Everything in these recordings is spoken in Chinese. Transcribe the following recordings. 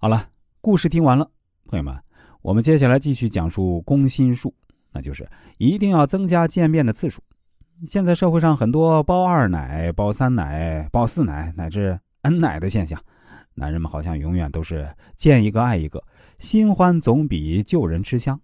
好了，故事听完了，朋友们，我们接下来继续讲述攻心术，那就是一定要增加见面的次数。现在社会上很多包二奶、包三奶、包四奶乃至 N 奶的现象，男人们好像永远都是见一个爱一个，新欢总比旧人吃香。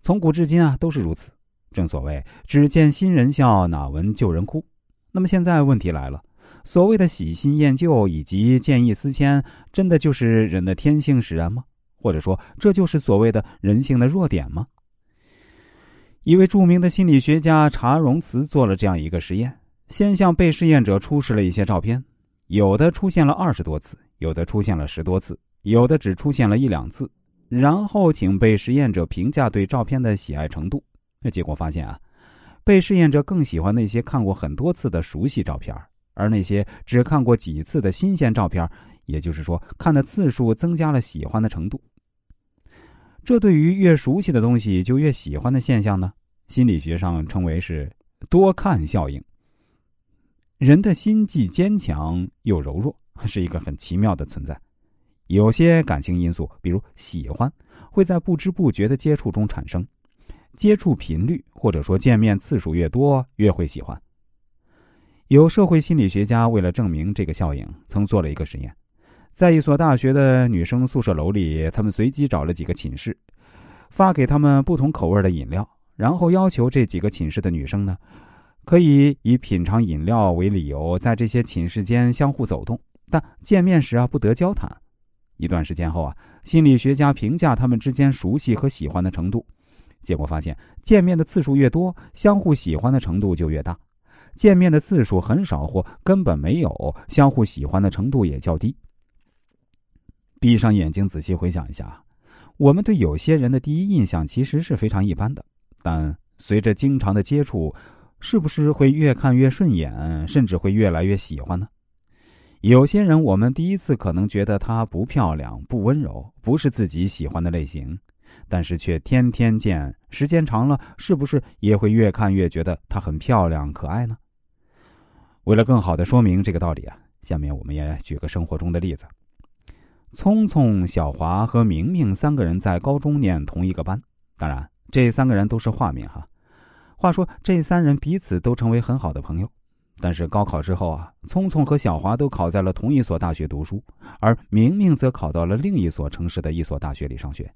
从古至今啊，都是如此。正所谓只见新人笑，哪闻旧人哭。那么现在问题来了。所谓的喜新厌旧以及见异思迁，真的就是人的天性使然吗？或者说，这就是所谓的人性的弱点吗？一位著名的心理学家查荣茨做了这样一个实验：先向被试验者出示了一些照片，有的出现了二十多次，有的出现了十多次，有的只出现了一两次，然后请被实验者评价对照片的喜爱程度。那结果发现啊，被试验者更喜欢那些看过很多次的熟悉照片。而那些只看过几次的新鲜照片，也就是说，看的次数增加了喜欢的程度。这对于越熟悉的东西就越喜欢的现象呢，心理学上称为是“多看效应”。人的心既坚强又柔弱，是一个很奇妙的存在。有些感情因素，比如喜欢，会在不知不觉的接触中产生，接触频率或者说见面次数越多，越会喜欢。有社会心理学家为了证明这个效应，曾做了一个实验，在一所大学的女生宿舍楼里，他们随机找了几个寝室，发给他们不同口味的饮料，然后要求这几个寝室的女生呢，可以以品尝饮料为理由，在这些寝室间相互走动，但见面时啊不得交谈。一段时间后啊，心理学家评价他们之间熟悉和喜欢的程度，结果发现，见面的次数越多，相互喜欢的程度就越大。见面的次数很少或根本没有，相互喜欢的程度也较低。闭上眼睛，仔细回想一下，我们对有些人的第一印象其实是非常一般的，但随着经常的接触，是不是会越看越顺眼，甚至会越来越喜欢呢？有些人，我们第一次可能觉得她不漂亮、不温柔，不是自己喜欢的类型。但是却天天见，时间长了，是不是也会越看越觉得她很漂亮、可爱呢？为了更好的说明这个道理啊，下面我们也举个生活中的例子：聪聪、小华和明明三个人在高中念同一个班，当然这三个人都是化名哈。话说这三人彼此都成为很好的朋友，但是高考之后啊，聪聪和小华都考在了同一所大学读书，而明明则考到了另一所城市的一所大学里上学。